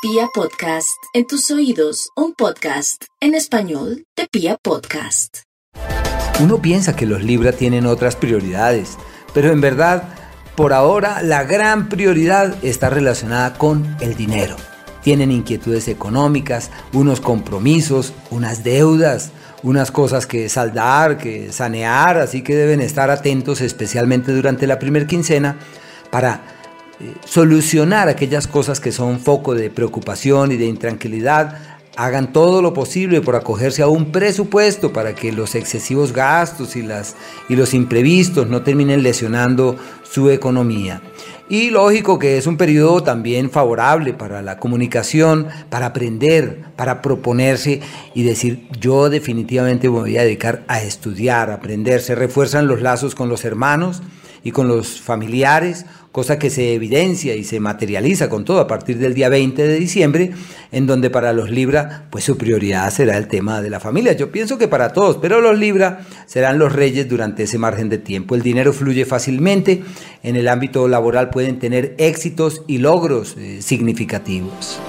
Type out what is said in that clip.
Pia Podcast, en tus oídos, un podcast en español de Pia Podcast. Uno piensa que los Libra tienen otras prioridades, pero en verdad, por ahora, la gran prioridad está relacionada con el dinero. Tienen inquietudes económicas, unos compromisos, unas deudas, unas cosas que saldar, que sanear, así que deben estar atentos especialmente durante la primer quincena para eh, solucionar aquellas cosas que son foco de preocupación y de intranquilidad, hagan todo lo posible por acogerse a un presupuesto para que los excesivos gastos y, las, y los imprevistos no terminen lesionando su economía. Y lógico que es un periodo también favorable para la comunicación, para aprender, para proponerse y decir yo definitivamente me voy a dedicar a estudiar, aprender. Se refuerzan los lazos con los hermanos y con los familiares cosa que se evidencia y se materializa con todo a partir del día 20 de diciembre, en donde para los Libra, pues su prioridad será el tema de la familia. Yo pienso que para todos, pero los Libra serán los reyes durante ese margen de tiempo. El dinero fluye fácilmente, en el ámbito laboral pueden tener éxitos y logros eh, significativos.